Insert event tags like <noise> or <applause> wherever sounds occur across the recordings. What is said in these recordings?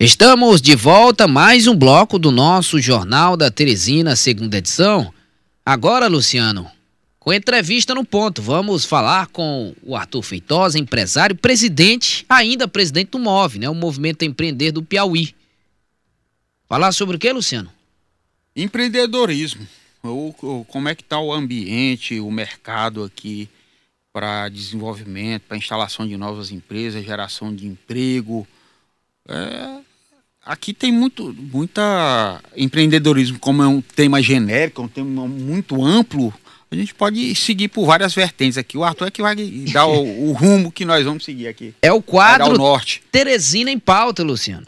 Estamos de volta, mais um bloco do nosso Jornal da Teresina, segunda edição. Agora, Luciano, com entrevista no ponto, vamos falar com o Arthur Feitosa, empresário, presidente, ainda presidente do MOVE, né, o Movimento Empreender do Piauí. Falar sobre o que, Luciano? Empreendedorismo. O, o, como é que está o ambiente, o mercado aqui para desenvolvimento, para instalação de novas empresas, geração de emprego. É, aqui tem muito muita empreendedorismo, como é um tema genérico, um tema muito amplo, a gente pode seguir por várias vertentes aqui. O Arthur é que vai dar o, <laughs> o rumo que nós vamos seguir aqui. É o quadro norte. Teresina em pauta, Luciano.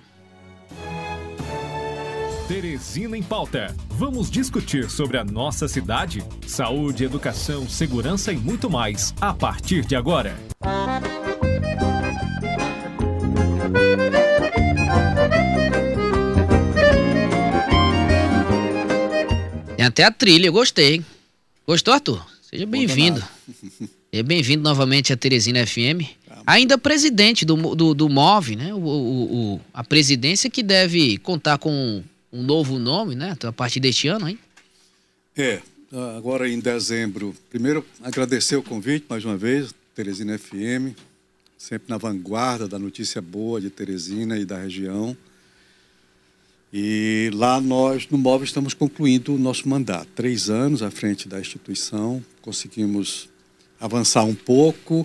Teresina em pauta. Vamos discutir sobre a nossa cidade, saúde, educação, segurança e muito mais a partir de agora. Tem até a trilha, eu gostei. Gostou, Arthur? Seja bem-vindo. <laughs> Seja bem-vindo novamente à Teresina FM. Ainda presidente do, do, do MOV, né? O, o, o, a presidência que deve contar com um novo nome, né? A partir deste ano, hein? É, agora em dezembro. Primeiro, agradecer o convite mais uma vez, Teresina FM, sempre na vanguarda da notícia boa de Teresina e da região. E lá nós, no MOV, estamos concluindo o nosso mandato. Três anos à frente da instituição, conseguimos avançar um pouco.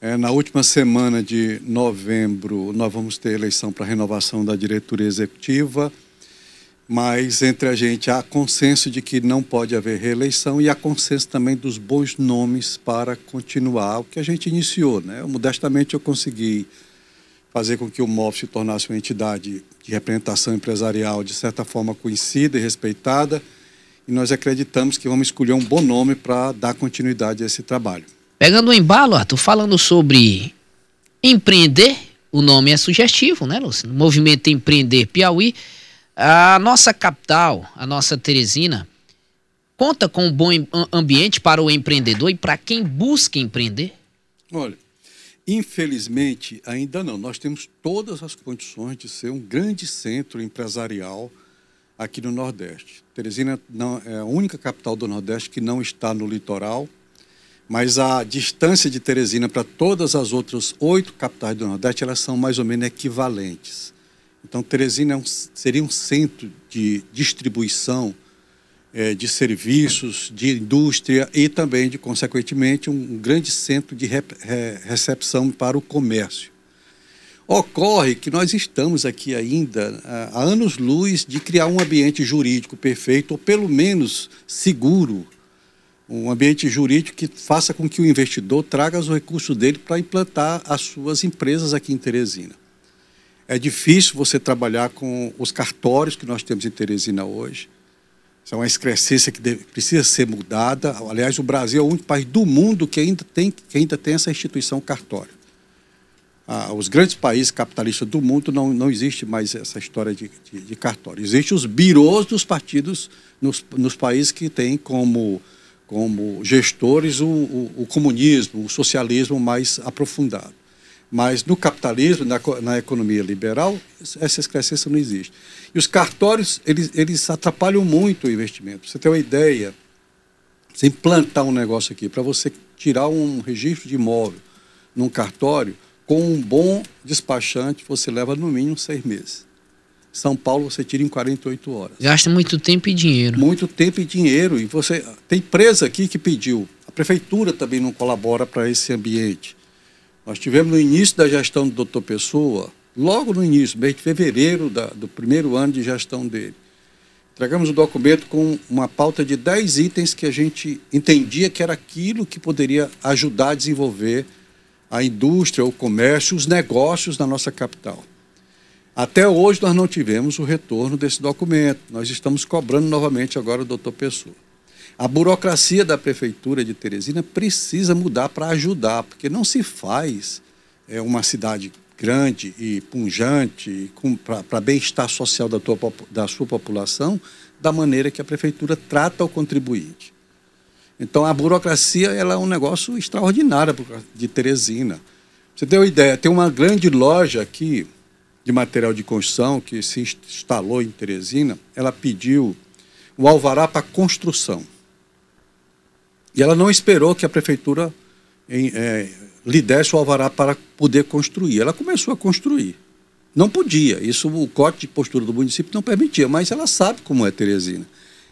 É, na última semana de novembro, nós vamos ter eleição para renovação da diretoria executiva, mas entre a gente há consenso de que não pode haver reeleição e há consenso também dos bons nomes para continuar o que a gente iniciou. Né? Modestamente, eu consegui fazer com que o MOF se tornasse uma entidade de representação empresarial de certa forma conhecida e respeitada, e nós acreditamos que vamos escolher um bom nome para dar continuidade a esse trabalho. Pegando o embalo, Arthur, falando sobre empreender, o nome é sugestivo, né, Lúcio? Movimento Empreender Piauí. A nossa capital, a nossa Teresina, conta com um bom ambiente para o empreendedor e para quem busca empreender? Olha, Infelizmente, ainda não. Nós temos todas as condições de ser um grande centro empresarial aqui no Nordeste. Teresina não, é a única capital do Nordeste que não está no litoral, mas a distância de Teresina para todas as outras oito capitais do Nordeste, elas são mais ou menos equivalentes. Então, Teresina é um, seria um centro de distribuição é, de serviços, de indústria e também, de, consequentemente, um grande centro de re, re, recepção para o comércio. Ocorre que nós estamos aqui ainda há anos-luz de criar um ambiente jurídico perfeito, ou pelo menos seguro, um ambiente jurídico que faça com que o investidor traga os recursos dele para implantar as suas empresas aqui em Teresina. É difícil você trabalhar com os cartórios que nós temos em Teresina hoje isso é uma excrescência que deve, precisa ser mudada. Aliás, o Brasil é o único país do mundo que ainda tem, que ainda tem essa instituição cartório. Ah, os grandes países capitalistas do mundo não, não existe mais essa história de, de, de cartório. Existem os birôs dos partidos nos, nos países que têm como, como gestores o, o, o comunismo, o socialismo mais aprofundado. Mas no capitalismo, na, na economia liberal, essa excrescência não existe. E os cartórios, eles, eles atrapalham muito o investimento. Pra você ter uma ideia, você implantar um negócio aqui, para você tirar um registro de imóvel num cartório, com um bom despachante, você leva no mínimo seis meses. São Paulo você tira em 48 horas. Gasta muito tempo e dinheiro. Muito tempo e dinheiro. E você tem empresa aqui que pediu. A prefeitura também não colabora para esse ambiente. Nós tivemos no início da gestão do doutor Pessoa, logo no início, mês de fevereiro da, do primeiro ano de gestão dele, entregamos o documento com uma pauta de 10 itens que a gente entendia que era aquilo que poderia ajudar a desenvolver a indústria, o comércio, os negócios na nossa capital. Até hoje nós não tivemos o retorno desse documento. Nós estamos cobrando novamente agora o doutor Pessoa. A burocracia da prefeitura de Teresina precisa mudar para ajudar, porque não se faz é, uma cidade grande e punjante para bem-estar social da, tua, da sua população da maneira que a prefeitura trata o contribuinte. Então a burocracia ela é um negócio extraordinário de Teresina. Você tem uma ideia, tem uma grande loja aqui de material de construção que se instalou em Teresina, ela pediu o alvará para construção. E ela não esperou que a prefeitura em, é, lhe desse o alvará para poder construir. Ela começou a construir. Não podia, isso o corte de postura do município não permitia, mas ela sabe como é Teresina.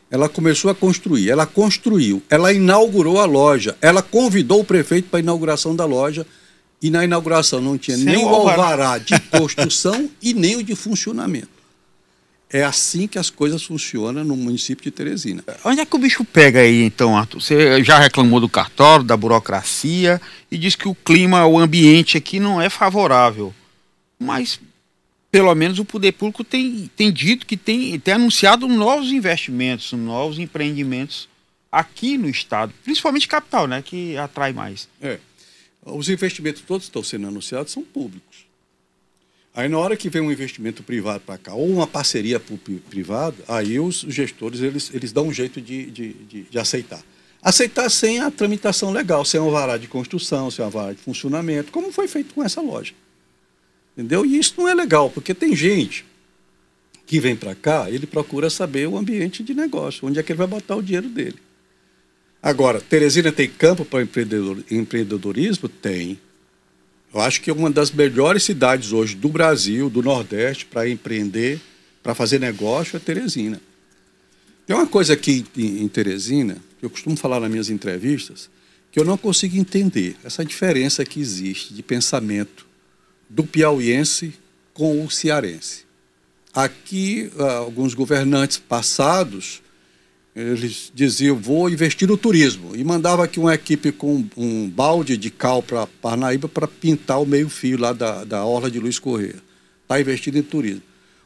Ela começou a construir, ela construiu, ela inaugurou a loja, ela convidou o prefeito para a inauguração da loja e na inauguração não tinha Sem nem o alvará de construção e nem o de funcionamento. É assim que as coisas funcionam no município de Teresina. Onde é que o bicho pega aí, então, Arthur? Você já reclamou do cartório, da burocracia e diz que o clima, o ambiente aqui não é favorável. Mas pelo menos o poder público tem, tem dito que tem, tem anunciado novos investimentos, novos empreendimentos aqui no estado, principalmente capital, né, que atrai mais. É. Os investimentos todos que estão sendo anunciados são públicos. Aí na hora que vem um investimento privado para cá, ou uma parceria privada, aí os gestores eles, eles dão um jeito de, de, de, de aceitar. Aceitar sem a tramitação legal, sem um vará de construção, sem um vará de funcionamento, como foi feito com essa loja. Entendeu? E isso não é legal, porque tem gente que vem para cá, ele procura saber o ambiente de negócio, onde é que ele vai botar o dinheiro dele. Agora, Teresina tem campo para empreendedor, empreendedorismo? Tem. Eu acho que é uma das melhores cidades hoje do Brasil, do Nordeste, para empreender, para fazer negócio é Teresina. Tem uma coisa aqui em Teresina, que eu costumo falar nas minhas entrevistas, que eu não consigo entender, essa diferença que existe de pensamento do piauiense com o cearense. Aqui, ah, alguns governantes passados, eles diziam, vou investir no turismo. E mandava aqui uma equipe com um balde de cal para Parnaíba para pintar o meio-fio lá da, da Orla de Luiz Correia. Está investindo em turismo.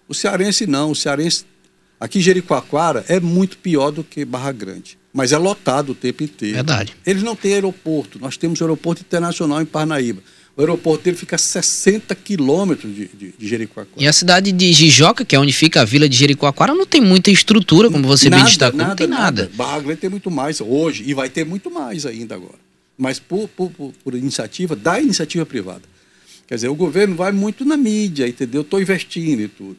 O cearense não, o cearense... Aqui em Jericoacoara é muito pior do que Barra Grande, mas é lotado o tempo inteiro. Verdade. Eles não têm aeroporto, nós temos aeroporto internacional em Parnaíba. O aeroporto dele fica a 60 quilômetros de, de, de, Jericoacoara. E a cidade de Jijoca, que é onde fica a vila de Jericoacoara, não tem muita estrutura, como você nada, bem destacou. Nada, não tem nada. nada. Barra Grande tem muito mais hoje e vai ter muito mais ainda agora. Mas por, por, por, por iniciativa da iniciativa privada. Quer dizer, o governo vai muito na mídia, entendeu? Estou investindo e tudo.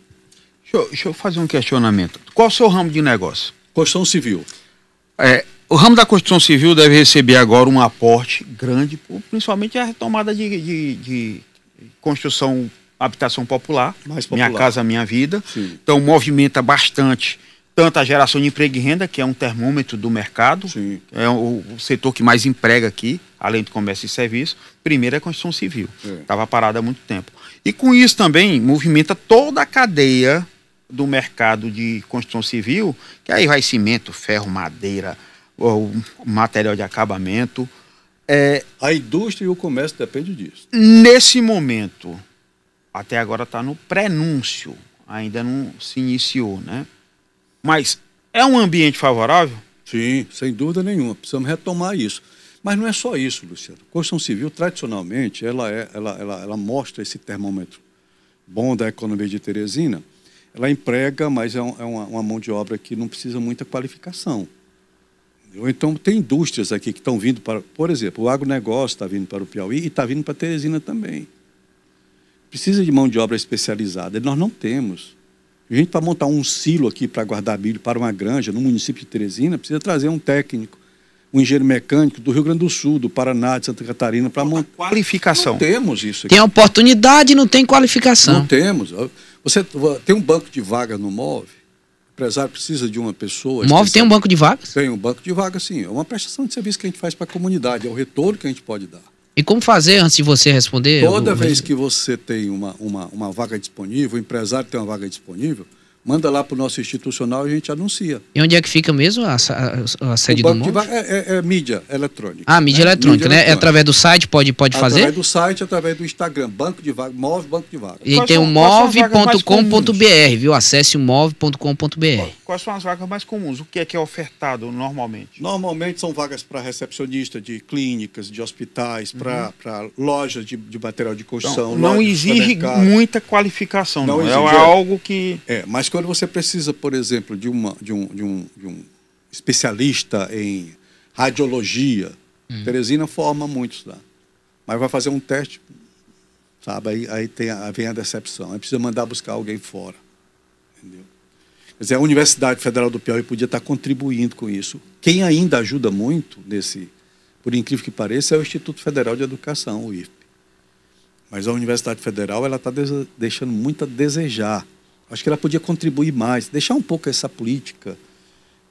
Deixa eu, deixa eu, fazer um questionamento. Qual o seu ramo de negócio? Construção civil. É, o ramo da construção civil deve receber agora um aporte grande, principalmente a retomada de, de, de construção, habitação popular, popular, Minha Casa Minha Vida. Sim. Então movimenta bastante tanto a geração de emprego e renda, que é um termômetro do mercado, Sim. é o, o, setor que mais emprega aqui, além do comércio e serviço. Primeiro é a construção civil, estava é. parada há muito tempo. E com isso também movimenta toda a cadeia do mercado de construção civil, que aí vai cimento, ferro, madeira, o material de acabamento. É, a indústria e o comércio dependem disso. Nesse momento, até agora está no prenúncio, ainda não se iniciou, né? Mas é um ambiente favorável? Sim, sem dúvida nenhuma. Precisamos retomar isso. Mas não é só isso, Luciano. A construção civil, tradicionalmente, ela, é, ela, ela, ela mostra esse termômetro bom da economia de Teresina. Ela emprega, mas é, um, é uma, uma mão de obra que não precisa muita qualificação. Ou então tem indústrias aqui que estão vindo para, por exemplo, o agronegócio está vindo para o Piauí e está vindo para Teresina também. Precisa de mão de obra especializada. Nós não temos. A gente, para montar um silo aqui para guardar milho para uma granja no município de Teresina, precisa trazer um técnico, um engenheiro mecânico do Rio Grande do Sul, do Paraná, de Santa Catarina, para montar. Qualificação. Não temos isso aqui. Tem oportunidade, não tem qualificação. Não temos. Você tem um banco de vagas no MOVE, empresário precisa de uma pessoa. Move tem um banco de vagas? Tem um banco de vagas, sim. É uma prestação de serviço que a gente faz para a comunidade, é o retorno que a gente pode dar. E como fazer antes de você responder? Toda vez que você tem uma, uma, uma vaga disponível, o empresário tem uma vaga disponível, manda lá para o nosso institucional e a gente anuncia. E onde é que fica mesmo a, a, a sede do MOV? É, é, é, mídia eletrônica. Ah, mídia né? eletrônica, mídia né? Eletrônica. É através do site, pode, pode fazer? Através do site, através do Instagram, banco de vaga, move banco de vaga. E quais tem o move.com.br, viu? Acesse o move.com.br. Quais são as vagas mais comuns? O que é que é ofertado normalmente? Normalmente são vagas para recepcionista de clínicas, de hospitais, para uhum. lojas de, de, material de construção. Então, não exige muita qualificação, não, não. É, é algo que... É, mas quando você precisa, por exemplo, de, uma, de, um, de, um, de um especialista em radiologia, hum. Teresina forma muitos lá. Mas vai fazer um teste, Sabe? Aí, aí tem a, vem a decepção. Aí precisa mandar buscar alguém fora. Entendeu? Quer dizer, a Universidade Federal do Piauí podia estar contribuindo com isso. Quem ainda ajuda muito nesse, por incrível que pareça, é o Instituto Federal de Educação, o IFP. Mas a Universidade Federal ela está deixando muito a desejar. Acho que ela podia contribuir mais, deixar um pouco essa política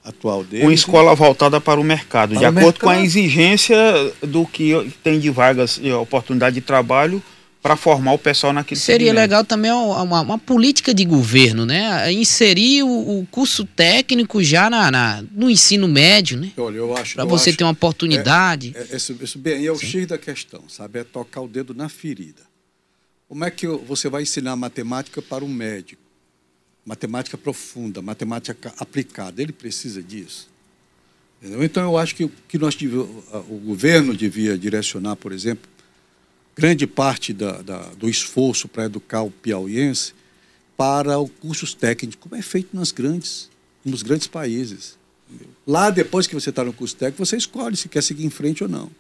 atual dele. Uma escola voltada para o mercado, para de o acordo mercado. com a exigência do que tem de vagas e oportunidade de trabalho para formar o pessoal naquele Seria segmento. legal também uma, uma, política de governo, né? Inserir o, o curso técnico já na, na, no ensino médio, né? Olha, eu acho. Para você acho, ter uma oportunidade. É, é, esse, esse bem é o X da questão, sabe? É tocar o dedo na ferida. Como é que você vai ensinar matemática para um médico? Matemática profunda, matemática aplicada. Ele precisa disso. Entendeu? Então, eu acho que o que nós o governo devia direcionar, por exemplo, grande parte da, da, do esforço para educar o piauiense para os cursos técnicos, como é feito nas grandes, nos grandes países. Lá, depois que você está no curso técnico, você escolhe se quer seguir em frente ou não,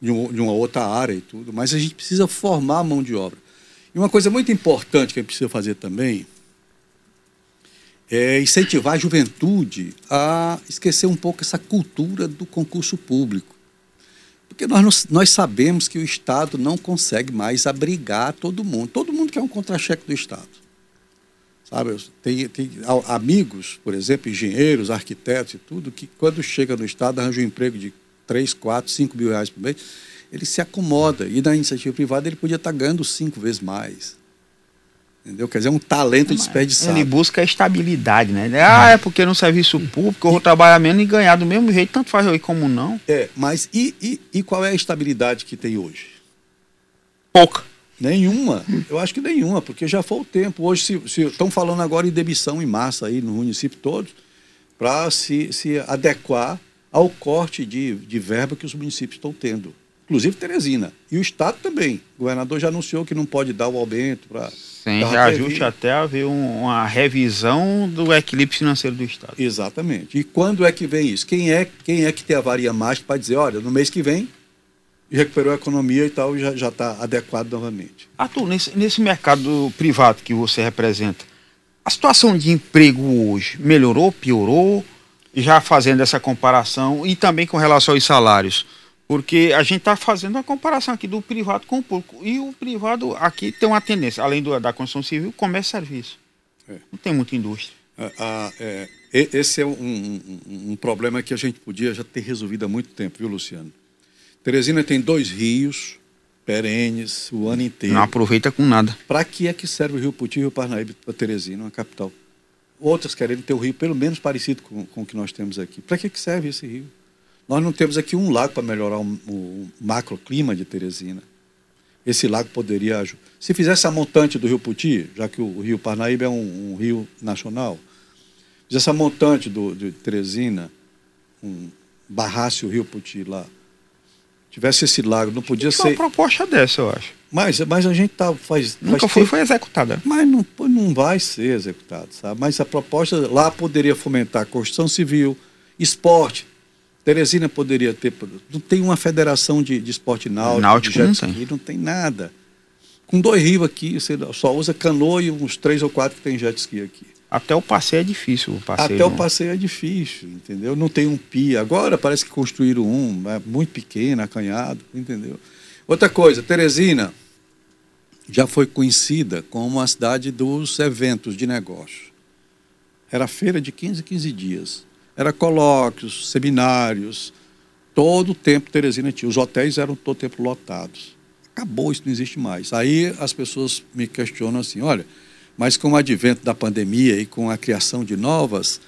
de uma outra área e tudo. Mas a gente precisa formar a mão de obra. E uma coisa muito importante que a gente precisa fazer também é incentivar a juventude a esquecer um pouco essa cultura do concurso público. Porque nós, nós sabemos que o Estado não consegue mais abrigar todo mundo. Todo mundo quer um contra-cheque do Estado. Sabe? Tem, tem amigos, por exemplo, engenheiros, arquitetos e tudo, que quando chega no Estado arranja um emprego de 3, 4, 5 mil reais por mês, ele se acomoda. E na iniciativa privada ele podia estar ganhando cinco vezes mais. Entendeu? Quer dizer, é um talento desperdiçado. Ele busca a estabilidade, né? Ah, é porque no serviço público eu vou trabalhar menos e ganhar do mesmo jeito, tanto faz eu ir como não. É, mas e, e, e qual é a estabilidade que tem hoje? Pouca. Nenhuma. Eu acho que nenhuma, porque já foi o tempo. Hoje se, se estão falando agora em demissão em massa aí no município todo, para se, se adequar ao corte de, de verba que os municípios estão tendo. Inclusive Teresina. E o Estado também. O governador já anunciou que não pode dar o aumento para tem reajuste até haver um, uma revisão do equilíbrio financeiro do Estado. Exatamente. E quando é que vem isso? Quem é, quem é que tem a varia mágica para dizer, olha, no mês que vem recuperou a economia e tal, já está adequado novamente. Arthur, nesse, nesse mercado privado que você representa, a situação de emprego hoje melhorou, piorou? Já fazendo essa comparação e também com relação aos salários. Porque a gente está fazendo uma comparação aqui do privado com o público. E o privado aqui tem uma tendência, além do, da construção civil, comércio e serviço. É. Não tem muita indústria. Ah, ah, é, esse é um, um, um, problema que a gente podia já ter resolvido há muito tempo, viu, Luciano? Teresina tem dois rios perenes o ano inteiro. Não aproveita com nada. Para que é que serve o Rio Puti e o Rio Parnaíba para Teresina, uma capital? Outras querem ter o rio pelo menos parecido com, com o que nós temos aqui. Para que, que serve esse rio? Nós não temos aqui um lago para melhorar o, o macroclima de Teresina. Esse lago poderia ajudar. Se fizesse a montante do Rio Puti, já que o Rio Parnaíba é um, um rio nacional, fizesse a montante do, de Teresina, um, barrasse o Rio Puti lá, tivesse esse lago, não podia ser. uma proposta dessa, eu acho. Mas, mas a gente tá, faz. Nunca faz foi, tempo, foi executada. Mas não, não vai ser executado, sabe? Mas a proposta lá poderia fomentar a construção civil, esporte, Teresina poderia ter. Não tem uma federação de, de esporte náutico, náutico de jet ski, não, não tem nada. Com dois rios aqui, você só usa canoa e uns três ou quatro que tem jet ski aqui. Até o passeio é difícil. O passeio Até não... o passeio é difícil, entendeu? Não tem um pia. Agora parece que construíram um, é muito pequeno, acanhado, entendeu? Outra coisa, Teresina já foi conhecida como a cidade dos eventos de negócio. Era feira de 15 15 dias. Era colóquios, seminários, todo o tempo Teresina tinha. Os hotéis eram todo o tempo lotados. Acabou, isso não existe mais. Aí as pessoas me questionam assim, olha, mas com o advento da pandemia e com a criação de novas,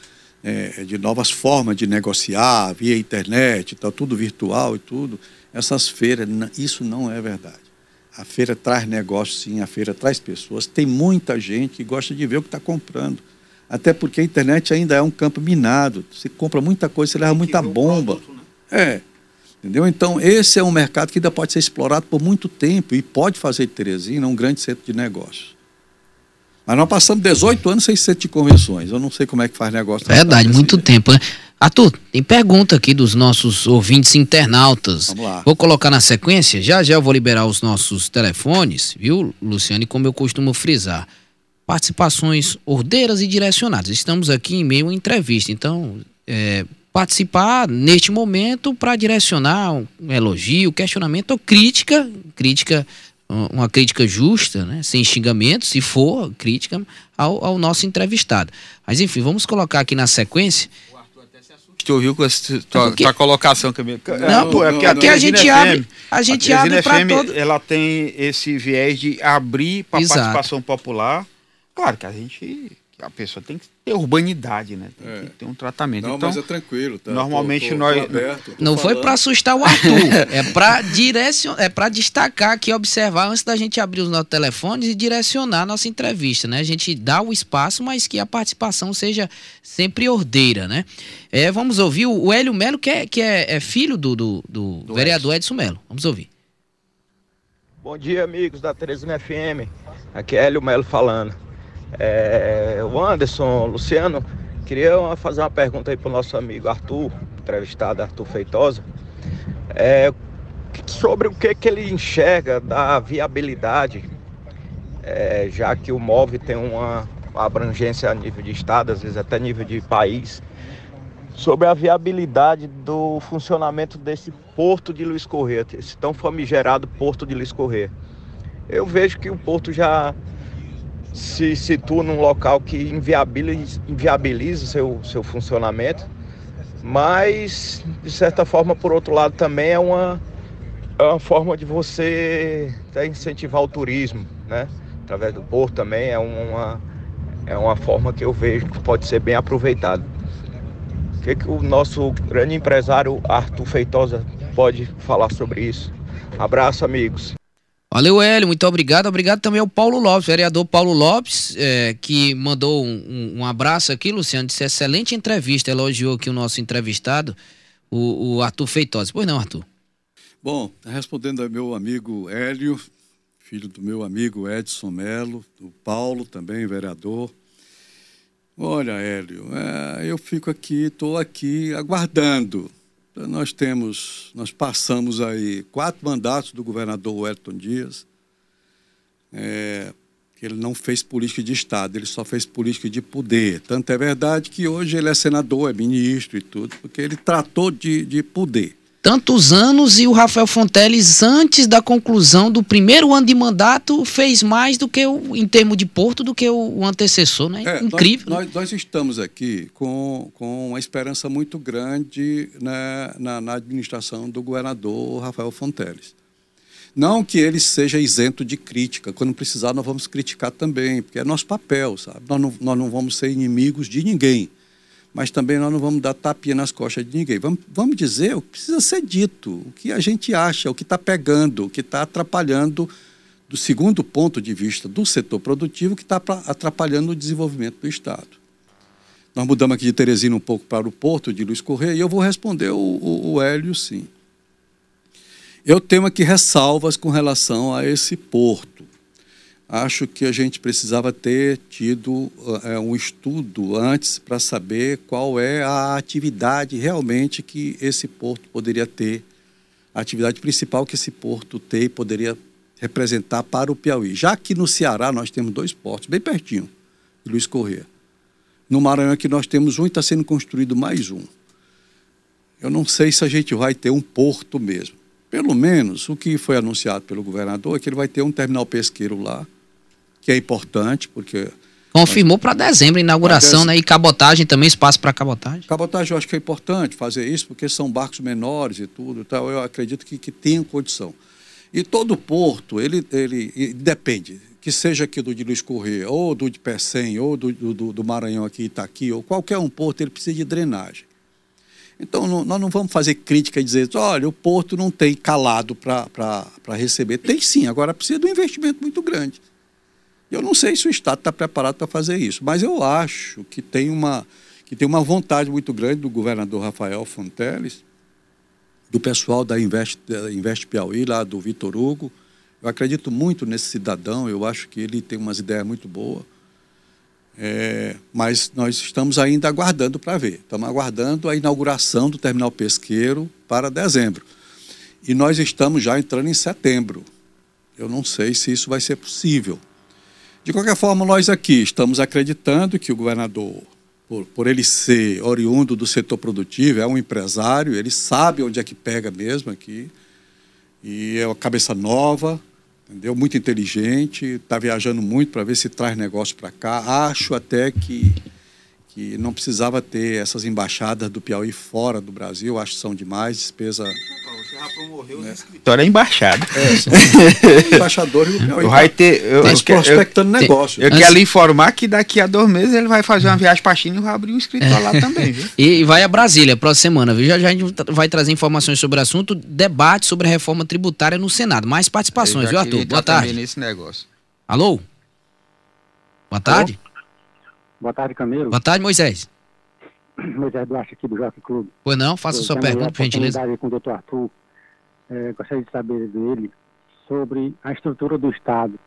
é, de novas formas de negociar via internet, tá tudo virtual e tudo, essas feiras, isso não é verdade. A feira traz negócio, sim, a feira traz pessoas. Tem muita gente que gosta de ver o que está comprando. Até porque a internet ainda é um campo minado. Você compra muita coisa, você leva muita bomba. Produto, né? É. Entendeu? Então, esse é um mercado que ainda pode ser explorado por muito tempo e pode fazer de Teresina um grande centro de negócios. Mas nós passamos 18 anos sem centro de convenções. Eu não sei como é que faz negócio. Verdade, muito tempo, né? Arthur, tem pergunta aqui dos nossos ouvintes internautas. Vamos lá. Vou colocar na sequência, já já eu vou liberar os nossos telefones, viu, Luciane, como eu costumo frisar. Participações ordeiras e direcionadas. Estamos aqui em meio a entrevista, então é, participar neste momento para direcionar um elogio, questionamento ou crítica, crítica uma crítica justa, né, sem xingamento, se for crítica ao, ao nosso entrevistado. Mas enfim, vamos colocar aqui na sequência Tu ouviu com essa tua, porque- tua colocação, Camilo? Não, pô, é porque porque a Teresina gente abre, a gente Teresina abre para todo. Ela tem esse viés de abrir para Exato. participação popular. Claro que a gente, a pessoa tem que ter urbanidade, né? Tem É. que ter um tratamento. Não, então, mas é tranquilo. Tá? normalmente Tô- tô- nós- tô aberto, Não foi falando. para assustar o Arthur, <laughs> é para direcionar, é para destacar aqui, observar antes da gente abrir os nossos telefones e direcionar a nossa entrevista, né? A gente dá o espaço, mas que a participação seja sempre ordeira, né? É, vamos ouvir o Hélio Melo, que é, que é, é filho do, do, do Do vereador Edson Melo. Vamos ouvir. Bom dia, amigos da Teresina FM. Aqui é Hélio Melo falando. É, o Anderson, Luciano, queria fazer uma pergunta aí para o nosso amigo Arthur, entrevistado Arthur Feitosa, é, sobre o que, que ele enxerga da viabilidade, é, já que o MOV tem uma abrangência a nível de estado, às vezes até nível de país, sobre a viabilidade do funcionamento desse porto de Luiz Corrêa, esse tão famigerado porto de Luiz Corrêa. Eu vejo que o porto já se situa num local que inviabiliza, inviabiliza seu, seu funcionamento, mas, de certa forma, por outro lado, também é uma, é uma forma de você até incentivar o turismo, né? Através do porto também é uma, é uma forma que eu vejo que pode ser bem aproveitada. O que, que o nosso grande empresário Arthur Feitosa pode falar sobre isso? Abraço, amigos. Valeu, Hélio, muito obrigado. Obrigado também ao Paulo Lopes, vereador Paulo Lopes, é, que mandou um, um- abraço aqui, Luciano, disse excelente entrevista, elogiou aqui o nosso entrevistado, o, o Arthur Feitosa. Pois não, Arthur? Bom, respondendo ao meu amigo Hélio, filho do meu amigo Edson Melo, do Paulo também, vereador. Olha, Hélio, é, eu fico aqui, estou aqui aguardando. Nós temos, nós passamos aí quatro mandatos do governador Wellington Dias. É, ele não fez política de Estado, ele só fez política de poder. Tanto é verdade que hoje ele é senador, é ministro e tudo, porque ele tratou de, de poder. Tantos anos e o Rafael Fonteles, antes da conclusão do primeiro ano de mandato, fez mais do que o, em termos de porto, do que o, o antecessor, né? É, Incrível. Nós, né? nós, nós estamos aqui com, com uma esperança muito grande né, na, na administração do governador Rafael Fonteles. Não que ele seja isento de crítica. Quando precisar, nós vamos criticar também, porque é nosso papel, sabe? Nós não, nós não vamos ser inimigos de ninguém, mas também nós não vamos dar tapinha nas costas de ninguém. Vamos, vamos dizer o que precisa ser dito, o que a gente acha, o que está pegando, o que está atrapalhando do segundo ponto de vista do setor produtivo que está atrapalhando o desenvolvimento do Estado. Nós mudamos aqui de Teresina um pouco para o Porto de Luiz Correia e eu vou responder o, o, o Hélio sim. Eu tenho aqui ressalvas com relação a esse porto. Acho que a gente precisava ter tido eh, um estudo antes para saber qual é a atividade realmente que esse porto poderia ter, a atividade principal que esse porto tem poderia representar para o Piauí. Já que no Ceará nós temos dois portos, bem pertinho, Luiz Corrêa. No Maranhão aqui nós temos um e está sendo construído mais um. Eu não sei se a gente vai ter um porto mesmo. Pelo menos o que foi anunciado pelo governador é que ele vai ter um terminal pesqueiro lá, que é importante, porque Confirmou para dezembro a inauguração, né? E cabotagem também, espaço para cabotagem. Cabotagem eu acho que é importante fazer isso, porque são barcos menores e tudo, então eu acredito que, que tenham condição. E todo porto, ele, ele, e depende, que seja aqui do de Luiz Corrêa, ou do de Pecém, ou do, do, do Maranhão aqui, Itaqui, ou qualquer um porto, ele precisa de drenagem. Então, não- nós não vamos fazer crítica e dizer, olha, o porto não tem calado para receber. Tem sim, agora precisa de um investimento muito grande. Eu não sei se o Estado está preparado para fazer isso, mas eu acho que tem uma, que tem uma vontade muito grande do governador Rafael Fonteles, do pessoal da Invest, da Invest Piauí, lá do Vitor Hugo. Eu acredito muito nesse cidadão, eu acho que ele tem umas ideias muito boas. É, mas nós estamos ainda aguardando para ver. Estamos aguardando a inauguração do terminal pesqueiro para dezembro. E nós estamos já entrando em setembro. Eu não sei se isso vai ser possível. De qualquer forma, nós aqui estamos acreditando que o governador, por, por ele ser oriundo do setor produtivo, é um empresário, ele sabe onde é que pega mesmo aqui. E é uma cabeça nova, entendeu? Muito inteligente, está viajando muito para ver se traz negócio para cá. Acho até que, que não precisava ter essas embaixadas do Piauí fora do Brasil, acho que são demais, despesa. Né? escritório é embaixada. É, são <laughs> embaixadores do Piauí. Vai ter, eu, Mas prospectando eu, negócio. Eu, eu quero lhe informar que daqui a dois meses ele vai fazer uma viagem para a China e vai abrir um escritório lá também, viu? E vai a Brasília próxima semana, viu? Já, já a gente vai trazer informações sobre o assunto, debate sobre a reforma tributária no Senado. Mais participações, viu, Arthur? Boa tarde. Nesse negócio. Alô? Boa tarde. Boa tarde, Camilo. Boa tarde, Moisés. <coughs> Moisés Duarte aqui do Jockey Clube. Pois não, faça a sua pergunta, por gentileza. com o doutor Arthur. É, gostaria de saber dele sobre a estrutura do Estado,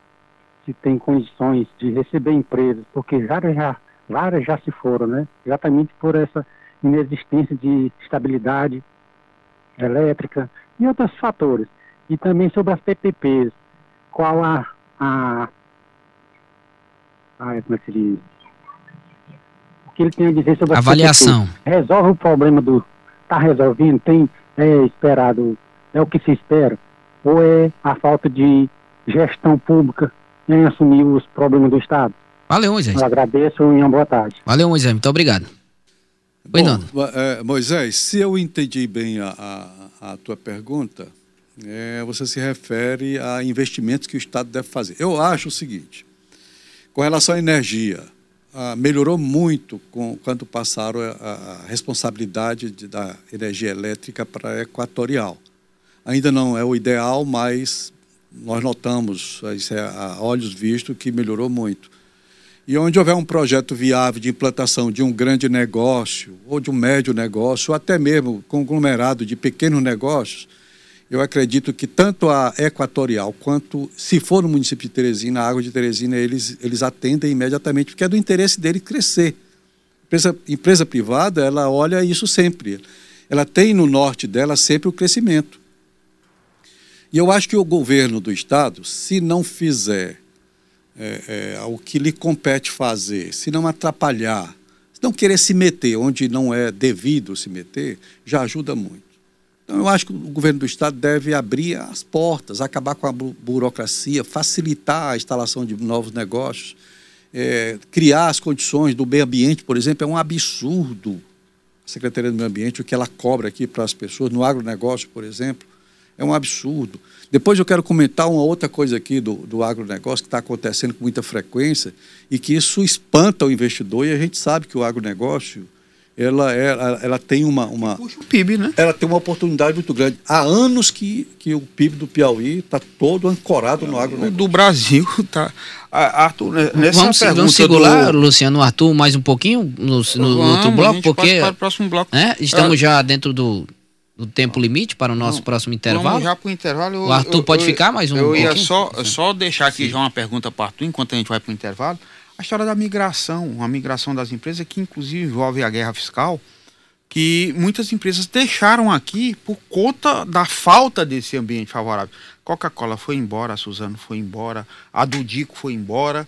se tem condições de receber empresas, porque várias já, várias já se foram, né? Exatamente por essa inexistência de estabilidade elétrica e outros fatores. E também sobre as PPPs, qual a, a, a como é que se diz? Que ele tem a dizer sobre as Avaliação. Resolve o problema do... Está resolvendo? Tem é, esperado é o que se espera? Ou é a falta de gestão pública em assumir os problemas do Estado? Valeu, Moisés. Eu agradeço e uma boa tarde. Valeu, Moisés. Muito obrigado. Oi, Nando. É, Moisés, se eu entendi bem a, a, a tua pergunta, é, você se refere a investimentos que o Estado deve fazer. Eu acho o seguinte: com relação à energia, ah, melhorou muito com, quando passaram a, a responsabilidade de, da energia elétrica para a Equatorial. Ainda não é o ideal, mas nós notamos, isso é a olhos vistos, que melhorou muito. E onde houver um projeto viável de implantação de um grande negócio, ou de um médio negócio, ou até mesmo conglomerado de pequenos negócios, eu acredito que tanto a Equatorial quanto, se for no município de Teresina, a Água de Teresina, eles, eles atendem imediatamente, porque é do interesse dele crescer. Empresa, empresa privada, ela olha isso sempre. Ela tem no norte dela sempre o crescimento. E eu acho que o governo do Estado, se não fizer é, é, o que lhe compete fazer, se não atrapalhar, se não querer se meter onde não é devido se meter, já ajuda muito. Então, eu acho que o governo do Estado deve abrir as portas, acabar com a bu burocracia, facilitar a instalação de novos negócios, é, criar as condições do meio ambiente, por exemplo, é um absurdo a Secretaria do Meio Ambiente, o que ela cobra aqui para as pessoas, no agronegócio, por exemplo. É um absurdo. Depois eu quero comentar uma outra coisa aqui do, do agronegócio que está acontecendo com muita frequência e que isso espanta o investidor e a gente sabe que o agronegócio ela, ela, ela tem uma, uma Puxa o PIB, né? Ela tem uma oportunidade muito grande. Há anos que, que o PIB do Piauí está todo ancorado no agronegócio. Do Brasil tá. Arthur, nessa vamos, pergunta vamos segurar, do... Luciano, Arthur, mais um pouquinho no, no, no outro bloco, porque para o próximo bloco. Né, estamos é. já dentro do, do tempo limite para o nosso não, próximo intervalo? Vamos já para o intervalo. Eu, o Arthur eu, pode eu, ficar mais um Eu pouquinho? ia só, só deixar aqui Sim. já uma pergunta para o Arthur, enquanto a gente vai para o intervalo. A história da migração, a migração das empresas, que inclusive envolve a guerra fiscal, que muitas empresas deixaram aqui por conta da falta desse ambiente favorável. Coca-Cola foi embora, a Suzano foi embora, a Dudico foi embora,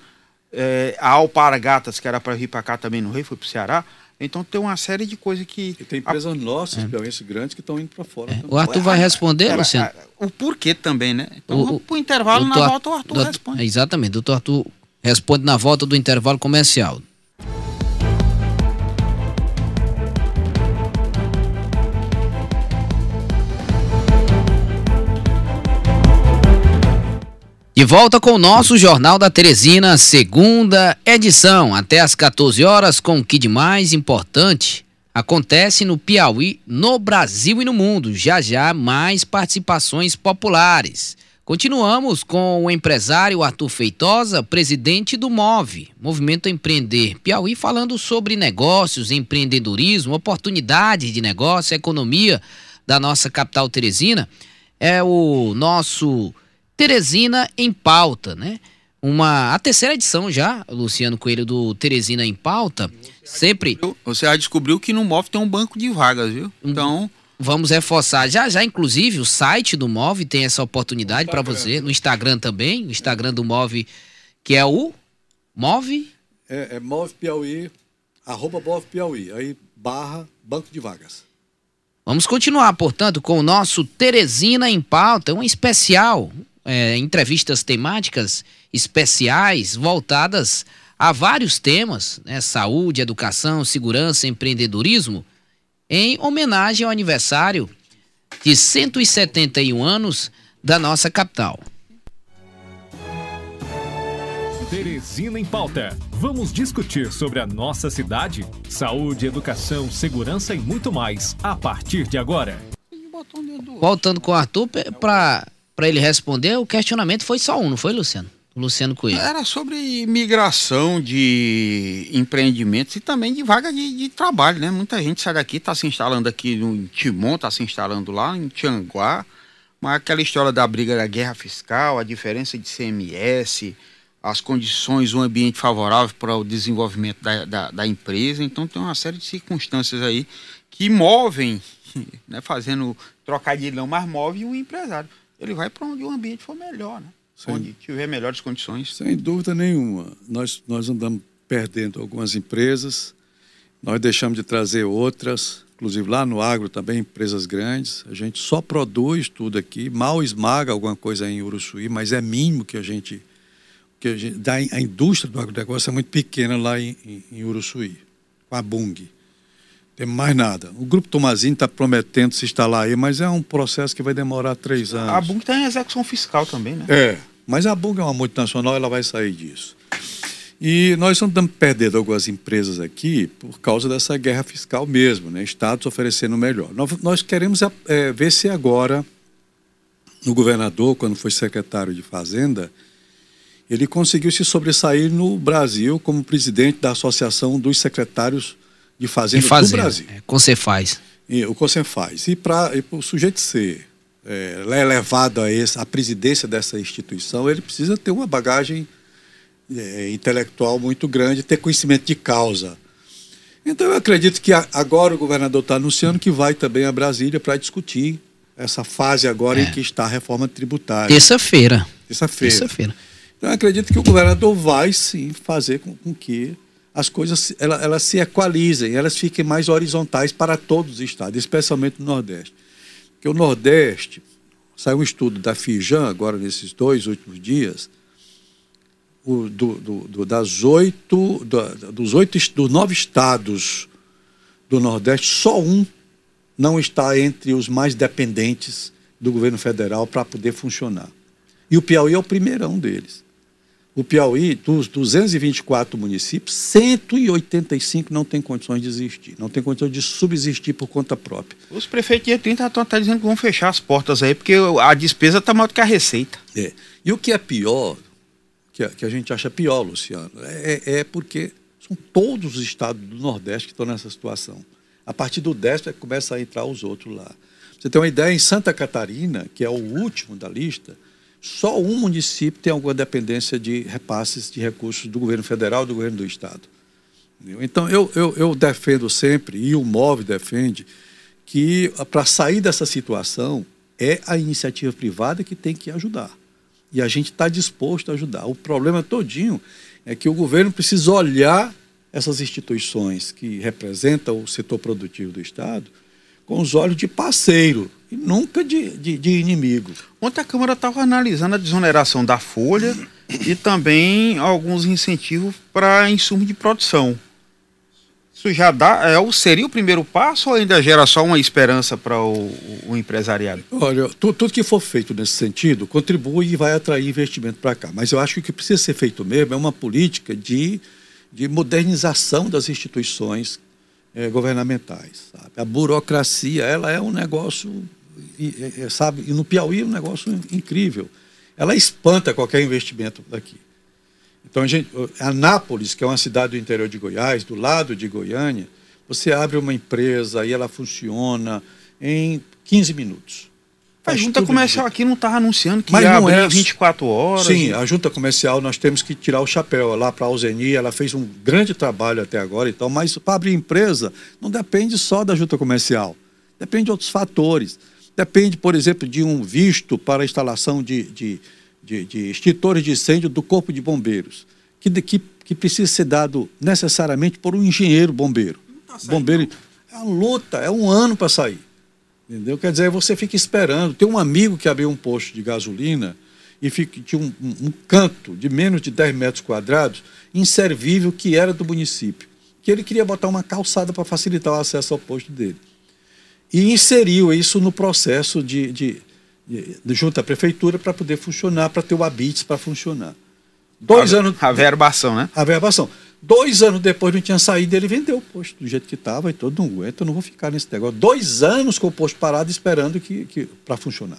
é, a Alpargatas, que era para vir para cá também no Rio, foi para o Ceará. Então tem uma série de coisas que. E tem empresas a... nossas, é. grandes, que estão indo para fora. É. O Arthur vai responder, é, Luciano? O porquê também, né? Então o, vamos para o intervalo, na volta o Arthur do, responde. Exatamente, o doutor Arthur responde na volta do intervalo comercial. De volta com o nosso Jornal da Teresina, segunda edição, até às 14 horas, com o que de mais importante acontece no Piauí, no Brasil e no mundo. Já já mais participações populares. Continuamos com o empresário Arthur Feitosa, presidente do MOVE, Movimento Empreender Piauí, falando sobre negócios, empreendedorismo, oportunidades de negócio, economia da nossa capital Teresina. É o nosso Teresina em pauta, né? uma a terceira edição já, Luciano Coelho do Teresina em pauta, sempre. Você já descobriu que no MOV tem um banco de vagas, viu? Hum. Então, Vamos reforçar. Já já, inclusive, o site do MOV tem essa oportunidade para você, no Instagram também, o Instagram do MOV, que é o MOV É, é Move Piauí, arroba Move Piauí, aí barra Banco de Vagas. Vamos continuar, portanto, com o nosso Teresina em Pauta, um especial, é, entrevistas temáticas especiais voltadas a vários temas, né, saúde, educação, segurança, empreendedorismo, em homenagem ao aniversário de 171 anos da nossa capital. Teresina em Pauta. Vamos discutir sobre a nossa cidade, saúde, educação, segurança e muito mais a partir de agora. Voltando com o Arthur, para ele responder, o questionamento foi só um, não foi, Luciano? Luciano Coelho. era sobre migração de empreendimentos e também de vaga de, de trabalho, né? Muita gente sai daqui, está se instalando aqui no Timon, está se instalando lá em Tianguá, mas aquela história da briga da guerra fiscal, a diferença de CMS, as condições, um ambiente favorável para o desenvolvimento da, da, da empresa. Então tem uma série de circunstâncias aí que movem, <laughs> né, fazendo trocadilho não, mas move o empresário. Ele vai para onde o ambiente for melhor, né? Sim. Onde tiver melhores condições. Sem dúvida nenhuma. Nós, nós andamos perdendo algumas empresas, nós deixamos de trazer outras, inclusive lá no agro também, empresas grandes. A gente só produz tudo aqui, mal esmaga alguma coisa em Uruçuí, mas é mínimo que a gente. Que a, gente, a indústria do agronegócio é muito pequena lá em, em, em Uruçuí, com a Bung. Tem mais nada. O Grupo Tomazinho está prometendo se instalar aí, mas é um processo que vai demorar três anos. A Bung está em execução fiscal também, né? É, mas a Bung é uma multinacional, ela vai sair disso. E nós estamos perdendo algumas empresas aqui por causa dessa guerra fiscal mesmo, né? Estados oferecendo melhor. Nós, queremos é, ver se agora o governador, quando foi secretário de Fazenda, ele conseguiu se sobressair no Brasil como presidente da Associação dos Secretários de Fazenda, de fazenda do Brasil. É, Concefaz. E, o Concefaz. E para o sujeito ser é, levado a essa, a presidência dessa instituição, ele precisa ter uma bagagem é, intelectual muito grande, ter conhecimento de causa. Então eu acredito que a, agora o governador está anunciando que vai também a Brasília para discutir essa fase agora É. em que está a reforma tributária. Terça-feira. Terça-feira. Terça-feira. Então eu acredito que o governador vai sim fazer com, com que as coisas se- ela- elas se equalizem, elas fiquem mais horizontais para todos os estados, especialmente no Nordeste. Porque o Nordeste, saiu um estudo da Fijan agora nesses dois últimos dias, o- do- do- do- das oito, do- dos oito, dos nove estados do Nordeste, só um não está entre os mais dependentes do governo federal para poder funcionar. E o Piauí é o primeirão deles. O Piauí, dos 224 municípios, 185 não tem condições de existir, não tem condições de subsistir por conta própria. Os prefeitos de 30 estão até dizendo que vão fechar as portas aí, porque a despesa está maior do que a receita. É. E o que é pior, que a, que a gente acha pior, Luciano, é, é porque são todos os estados do Nordeste que estão nessa situação. A partir do décimo é que começa a entrar os outros lá. Você tem uma ideia, em Santa Catarina, que é o último da lista, só um município tem alguma dependência de repasses de recursos do governo federal do governo do estado. Então, eu, eu, eu defendo sempre, e o MOV defende, que para sair dessa situação é a iniciativa privada que tem que ajudar. E a gente está disposto a ajudar. O problema todinho é que o governo precisa olhar essas instituições que representam o setor produtivo do Estado com os olhos de parceiro e nunca de, de, de inimigo. Ontem a Câmara estava analisando a desoneração da folha e também alguns incentivos para insumo de produção. Isso já dá, é, seria o primeiro passo ou ainda gera só uma esperança para o, o- o empresariado? Olha, tu- tudo que for feito nesse sentido contribui e vai atrair investimento para cá. Mas eu acho que o que precisa ser feito mesmo é uma política de, de modernização das instituições eh, governamentais. sabe? A burocracia, ela é um negócio, e, e- e, sabe, e no Piauí é um negócio in- incrível. Ela espanta qualquer investimento daqui. Então, a gente, Anápolis, que é uma cidade do interior de Goiás, do lado de Goiânia, você abre uma empresa e ela funciona em 15 minutos. A junta comercial aqui não estava anunciando que Mas abrir é- 24 horas. Sim, a junta comercial nós temos que tirar o chapéu lá para a Alzeni, ela fez um grande trabalho até agora e tal, mas para abrir empresa não depende só da junta comercial, depende de outros fatores. Depende, por exemplo, de um visto para a instalação de, de, de, de extintores de incêndio do Corpo de Bombeiros, que, que, que precisa ser dado necessariamente por um engenheiro bombeiro. bombeiro é uma luta, é um ano para sair. Entendeu? Quer dizer, você fica esperando. Tem um amigo que abriu um posto de gasolina e fica, tinha um, um- um canto de menos de 10 metros quadrados, inservível, que era do município. Que ele queria botar uma calçada para facilitar o acesso ao posto dele. E inseriu isso no processo de, de, de- de junto à prefeitura para poder funcionar, para ter o habites para funcionar. Dois a, anos. A verbação, né? A verbação. Dois anos depois não tinha saído, ele vendeu o posto do jeito que estava e todo não aguenta, eu não vou ficar nesse negócio. Dois anos com o posto parado esperando que, que, para funcionar.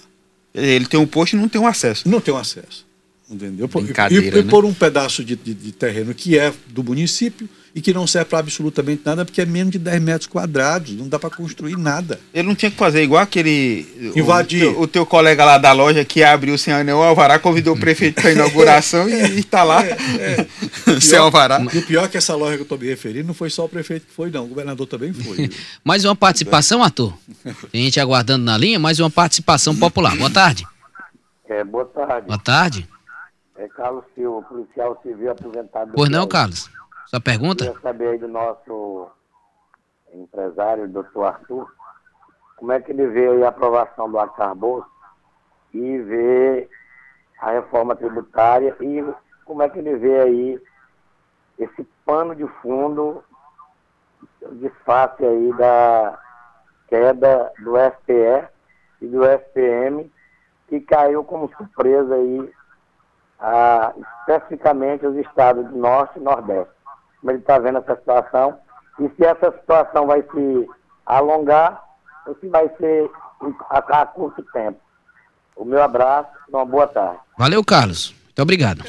Ele tem um posto e não tem um acesso. Não tem um acesso. Entendeu? Brincadeira, e, e né? por um pedaço de, de- de terreno que é do município e que não serve para absolutamente nada, porque é menos de 10 metros quadrados, não dá para construir nada. Ele não tinha que fazer igual aquele. o- Invadir. O, teu, o teu colega lá da loja que abriu sem anel alvará, convidou o prefeito para inauguração e está lá. <laughs> sem alvará. E o pior é que essa loja que eu estou me referindo não foi só o prefeito que foi, não. O governador também foi. <laughs> Mais uma participação, Arthur? Tem gente aguardando na linha, mais uma participação popular. Boa tarde. É, boa tarde. Boa tarde. É Carlos Silva, policial civil aposentado. do Pois não. Carlos? Sua pergunta? Queria saber aí do nosso empresário, doutor Arthur, como é que ele vê aí a aprovação do arcabouço e vê a reforma tributária e como é que ele vê aí esse pano de fundo, o disfarce aí da queda do FPE e do FPM, que caiu como surpresa aí a, especificamente os estados do Norte e Nordeste. Como ele está vendo essa situação e se essa situação vai se alongar ou se vai ser a, a curto tempo. O meu abraço, uma boa tarde. Valeu, Carlos. Muito obrigado.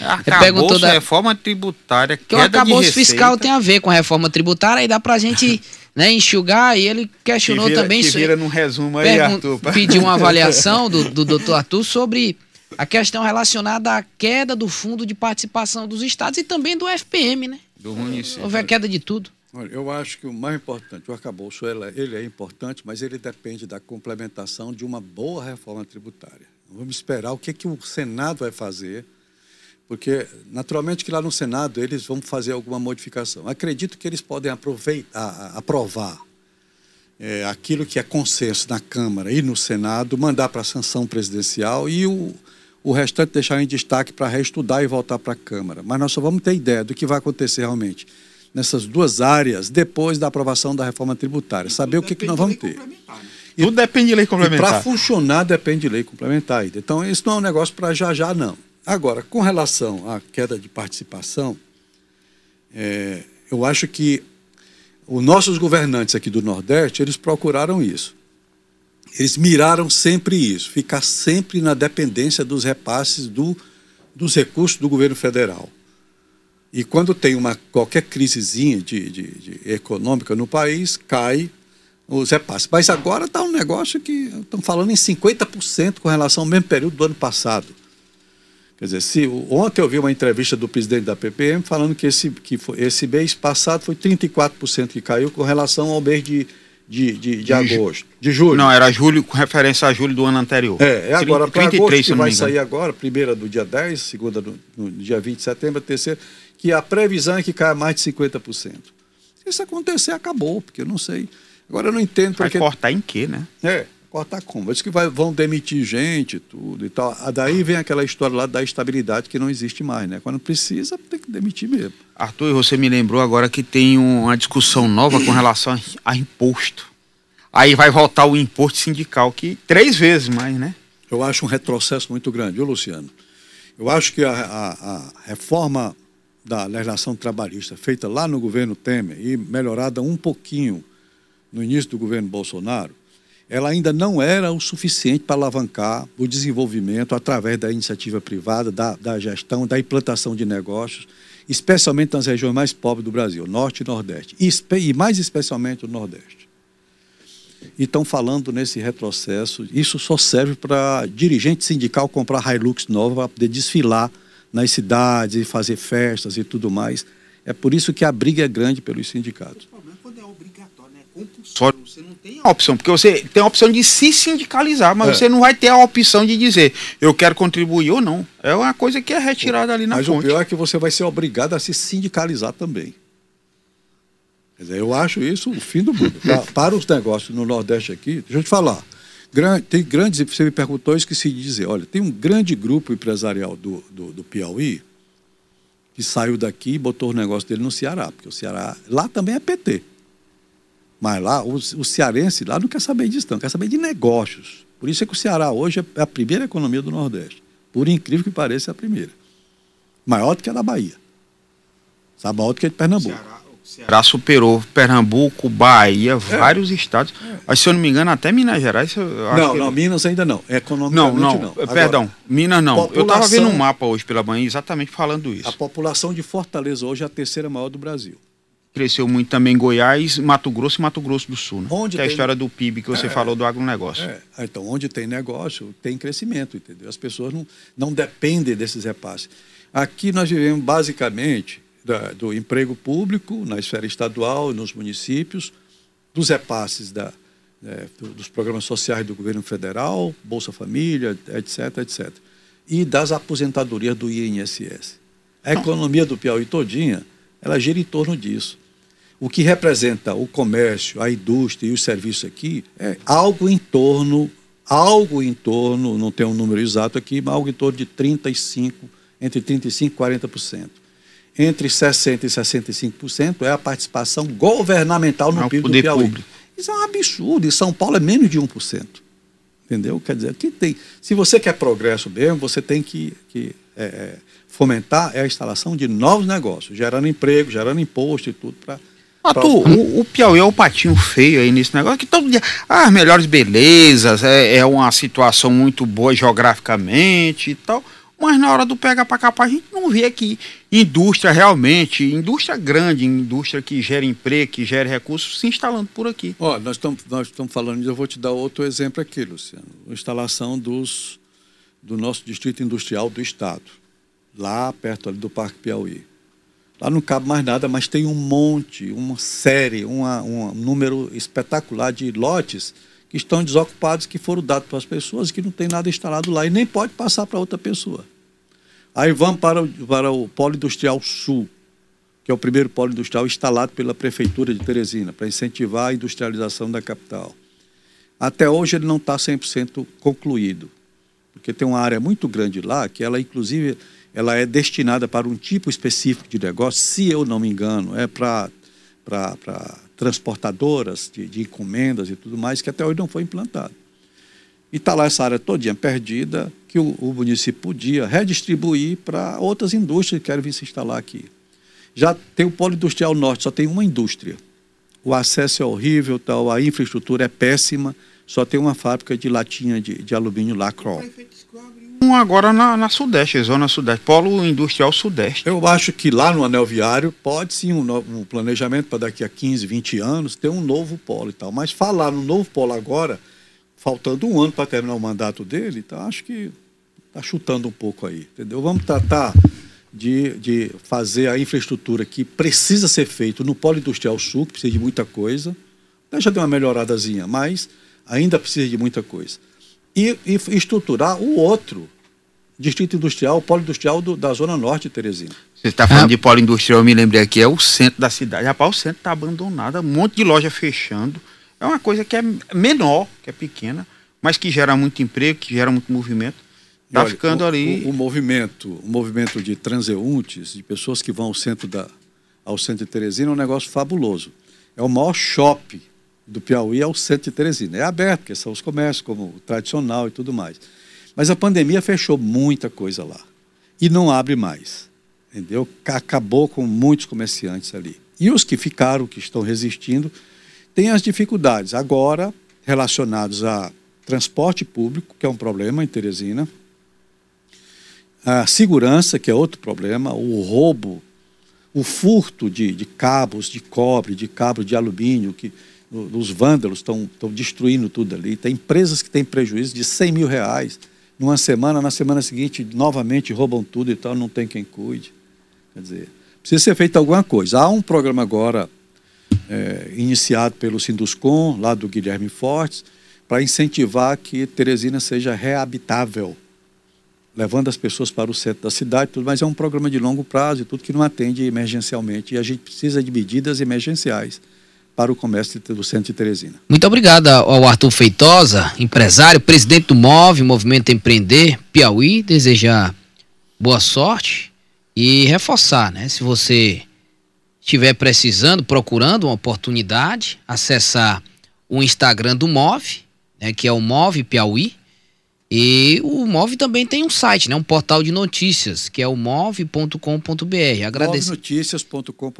Arcabouço, <laughs> perguntou da- reforma tributária, Que o de arcabouço receita. fiscal tem a ver com a reforma tributária, aí dá pra gente <laughs> né, enxugar, e ele questionou que vira, também que vira num resumo aí, Arthur. pediu uma avaliação do, <laughs> do doutor Arthur sobre a questão relacionada à queda do fundo de participação dos estados e também do FPM, né? do município. Houve a queda de tudo. Olha, eu acho que o mais importante, o arcabouço ele, é- ele é importante, mas ele depende da complementação de uma boa reforma tributária. Vamos esperar o que, que o Senado vai fazer, porque naturalmente que lá no Senado eles vão fazer alguma modificação. Acredito que eles podem aproveitar, aprovar é, aquilo que é consenso na Câmara e no Senado, mandar para a sanção presidencial e o, o restante deixar em destaque para reestudar e voltar para a Câmara. Mas nós só vamos ter ideia do que vai acontecer realmente nessas duas áreas depois da aprovação da reforma tributária. Saber o que, que nós vamos ter. E- Tudo depende de lei E para complementar. funcionar depende de lei complementar. ainda. Então, isso não é um negócio para já já, não. Agora, com relação à queda de participação, é, eu acho que os nossos governantes aqui do Nordeste, eles procuraram isso. Eles miraram sempre isso, ficar sempre na dependência dos repasses do, dos recursos do governo federal. E quando tem uma qualquer crisezinha de, de- de econômica no país, cai os repasses. Mas agora está um negócio que estão falando em 50% com relação ao mesmo período do ano passado. Quer dizer, se, ontem eu vi uma entrevista do presidente da PPM falando que esse, que foi, esse mês passado foi 34% que caiu com relação ao mês de, de, de, de agosto, de julho. Não, era julho, com referência a julho do ano anterior. É, é agora para 33, agosto que vai sair agora, primeira do dia 10, segunda do, no dia 20 de setembro, terceira, que a previsão é que caia mais de 50%. Se isso acontecer, acabou, porque eu não sei. Agora eu não entendo Vai porque. cortar em quê, né? É, cortar como? Diz que vai, vão demitir gente tudo e tal. Ah, Daí vem aquela história lá da estabilidade que não existe mais, né? Quando precisa, tem que demitir mesmo. Arthur, você me lembrou agora que tem um- uma discussão nova com relação a, a imposto. Aí vai voltar o imposto sindical, que três vezes mais, né? Eu acho um retrocesso muito grande, viu, Luciano? Eu acho que a, a- a reforma da legislação trabalhista feita lá no governo Temer e melhorada um pouquinho no início do governo Bolsonaro, ela ainda não era o suficiente para alavancar o desenvolvimento através da iniciativa privada, da, da gestão, da implantação de negócios, especialmente nas regiões mais pobres do Brasil, Norte e Nordeste, e, mais especialmente o Nordeste. e estão falando nesse retrocesso. Isso só serve para dirigente sindical comprar Hilux nova para poder desfilar nas cidades e fazer festas e tudo mais. É por isso que a briga é grande pelos sindicatos. O problema é quando é obrigatório, né? Compulsório. Você não tem a opção, porque você tem a opção de se sindicalizar, mas é. você não vai ter a opção de dizer eu quero contribuir ou não. É uma coisa que é retirada ali na mas fonte. Mas o pior é que você vai ser obrigado a se sindicalizar também. Quer dizer, eu acho isso o fim do mundo. para, <laughs> para os negócios no Nordeste aqui, deixa eu te falar. Tem grandes, você me perguntou, eu esqueci de dizer, olha, tem um grande grupo empresarial do, do, do Piauí que saiu daqui e botou o negócio dele no Ceará, porque o Ceará, lá também é PT. Mas lá, o, o cearense lá não quer saber disso, não, quer saber de negócios. Por isso é que o Ceará hoje é a primeira economia do Nordeste. Por incrível que pareça, é a primeira. Maior do que a da Bahia. Sabe, maior do que a de Pernambuco. Ceará Ceará superou Pernambuco, Bahia, é. vários estados. Mas, se eu não me engano, até Minas Gerais. não, não, Minas ainda não. Economicamente não. Não, não. Agora, Perdão, Minas não. População, eu estava vendo um mapa hoje pela manhã exatamente falando isso. A população de Fortaleza hoje é a terceira maior do Brasil. Cresceu muito também Goiás, Mato Grosso e Mato Grosso do Sul. Né? Onde que é a história do PIB que você é, falou do agronegócio. É. Então, onde tem negócio, tem crescimento, entendeu? As pessoas não, não dependem desses repasses. Aqui nós vivemos basicamente da, do emprego público na esfera estadual, nos municípios, dos repasses da, é, dos programas sociais do governo federal, Bolsa Família, etc, etc. E das aposentadorias do INSS. A economia do Piauí todinha, ela gira em torno disso. O que representa o comércio, a indústria e os serviços aqui é algo em torno, algo em torno, não tem um número exato aqui, mas algo em torno de 35, entre 35% e 40% entre 60% e 65% é a participação governamental no é PIB do Piauí. Público. Isso é um absurdo. E São Paulo é menos de 1%. Entendeu? Quer dizer, aqui tem. Se você quer progresso mesmo, você tem que, que é, é fomentar a instalação de novos negócios, gerando emprego, gerando imposto e tudo para. Ah, tu, o, o, Piauí é o patinho feio aí nesse negócio, que todo dia. Ah, as melhores belezas, é, é uma situação muito boa geograficamente e tal mas na hora do pega para capar a gente não vê aqui indústria realmente, indústria grande, indústria que gera emprego, que gera recursos, se instalando por aqui. Ó, nós estamos nós estamos falando eu vou te dar outro exemplo aqui, Luciano. A instalação dos, do nosso distrito industrial do estado, lá perto ali do Parque Piauí. Lá não cabe mais nada, mas tem um monte, uma série, uma, um número espetacular de lotes que estão desocupados, que foram dados para as pessoas, que não tem nada instalado lá e nem pode passar para outra pessoa. Aí vamos para o, para o Polo Industrial Sul, que é o primeiro polo industrial instalado pela Prefeitura de Teresina, para incentivar a industrialização da capital. Até hoje ele não está 100% concluído, porque tem uma área muito grande lá, que ela, inclusive, ela é destinada para um tipo específico de negócio, se eu não me engano, é para transportadoras de, de, encomendas e tudo mais, que até hoje não foi implantado. E está lá essa área todinha perdida, que o, o município podia redistribuir para outras indústrias que querem vir se instalar aqui. Já tem o Polo Industrial Norte, só tem uma indústria. O acesso é horrível, tal, a infraestrutura é péssima, só tem uma fábrica de latinha de, de alumínio lá, um agora na, na Sudeste, Zona Sudeste, Polo Industrial Sudeste. Eu acho que lá no Anel Viário pode sim um, um planejamento para daqui a 15, 20 anos ter um novo polo e tal. Mas falar no novo polo agora, faltando um ano para terminar o mandato dele, então acho que está chutando um pouco aí, entendeu? Vamos tratar de, de fazer a infraestrutura que precisa ser feito no Polo Industrial Sul, que precisa de muita coisa. Já deu uma melhoradazinha, mas ainda precisa de muita coisa e, e estruturar o outro distrito industrial, o polo industrial do, da Zona Norte de Teresina. Você está falando ah. de polo industrial, eu me lembrei aqui, é o centro da cidade. Rapaz, o centro está abandonado, um monte de loja fechando. É uma coisa que é menor, que é pequena, mas que gera muito emprego, que gera muito movimento. Está ficando o, ali. O, o, movimento, o movimento de transeuntes, de pessoas que vão ao centro, da, ao centro de Teresina, é um negócio fabuloso. É o maior shopping do Piauí ao centro de Teresina. É aberto, porque são os comércios, como o tradicional e tudo mais. Mas a pandemia fechou muita coisa lá. E não abre mais. Entendeu? Acabou com muitos comerciantes ali. E os que ficaram, que estão resistindo, têm as dificuldades agora relacionadas a transporte público, que é um problema em Teresina, a segurança, que é outro problema, o roubo, o furto de, de cabos de cobre, de cabos de alumínio, que os vândalos estão destruindo tudo ali. Tem empresas que têm prejuízo de 100 mil reais numa semana, na semana seguinte novamente roubam tudo e tal, não tem quem cuide. Quer dizer, precisa ser feita alguma coisa. Há um programa agora é, iniciado pelo Sinduscom, lá do Guilherme Fortes, para incentivar que Teresina seja reabitável, levando as pessoas para o centro da cidade, tudo, mas é um programa de longo prazo e tudo que não atende emergencialmente. E a gente precisa de medidas emergenciais para o comércio do centro de Teresina. Muito obrigado ao Arthur Feitosa, empresário, presidente do MOVE, Movimento Empreender Piauí, desejar boa sorte e reforçar, né? Se você estiver precisando, procurando uma oportunidade, acessar o Instagram do MOVE, né, que é o MOVE Piauí, e o Move também tem um site, né? Um portal de notícias, que é o move.com.br. Agradecer...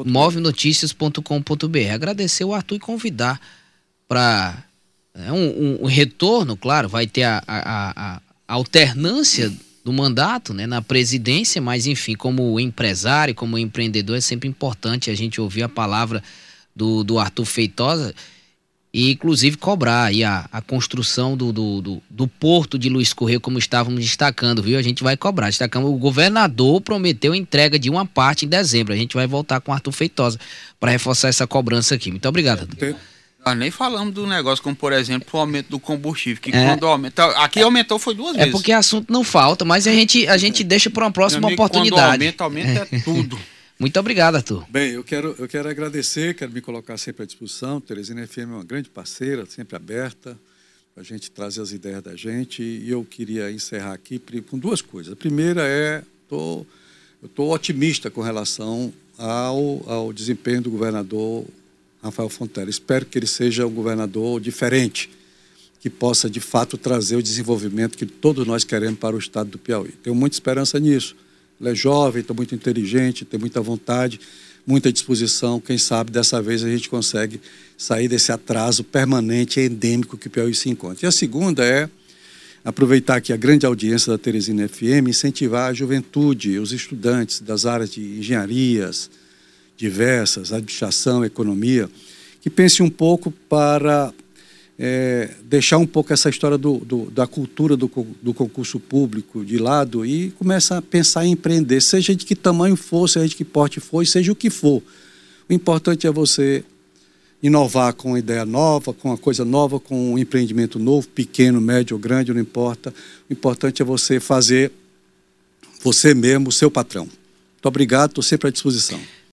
Movenoticias.com.br. Agradecer o Arthur e convidar para é, um, um, um, retorno, claro, vai ter a, a, a, alternância do mandato né, na presidência, mas enfim, como empresário, como empreendedor, é sempre importante a gente ouvir a palavra do, do Arthur Feitosa e inclusive cobrar aí a, a construção do, do, do, do, porto de Luiz Correia, como estávamos destacando, viu? A gente vai cobrar. Destacamos, o governador prometeu entrega de uma parte em dezembro. A gente vai voltar com Arthur Feitosa para reforçar essa cobrança aqui. Muito obrigado. Arthur. Nós nem falamos do negócio, como por exemplo o aumento do combustível, que é. quando aumenta. Aqui aumentou foi duas é vezes. É porque assunto não falta, mas a gente, a gente deixa para uma próxima amigo, oportunidade. Quando aumenta, aumenta é. tudo. <laughs> Muito obrigado, Arthur. Bem, eu quero, eu quero agradecer, quero me colocar sempre à disposição. Teresina FM é uma grande parceira, sempre aberta para a gente trazer as ideias da gente. E eu queria encerrar aqui com duas coisas. A primeira é, tô, eu estou otimista com relação ao, ao desempenho do governador Rafael Fontela. Espero que ele seja um governador diferente, que possa, de fato, trazer o desenvolvimento que todos nós queremos para o estado do Piauí. Tenho muita esperança nisso. Ele é jovem, está muito inteligente, tem muita vontade, muita disposição. Quem sabe dessa vez a gente consegue sair desse atraso permanente e endêmico que o Piauí se encontra. E a segunda é aproveitar aqui a grande audiência da Teresina FM, incentivar a juventude, os estudantes das áreas de engenharias diversas, administração, economia, que pense um pouco para é, deixar um pouco essa história do, do, da cultura do, do, concurso público de lado e começa a pensar em empreender, seja de que tamanho for, seja de que porte for, seja o que for. O importante é você inovar com uma ideia nova, com uma coisa nova, com um empreendimento novo, pequeno, médio ou grande, não importa. O importante é você fazer você mesmo o seu patrão. Muito obrigado, estou sempre à disposição.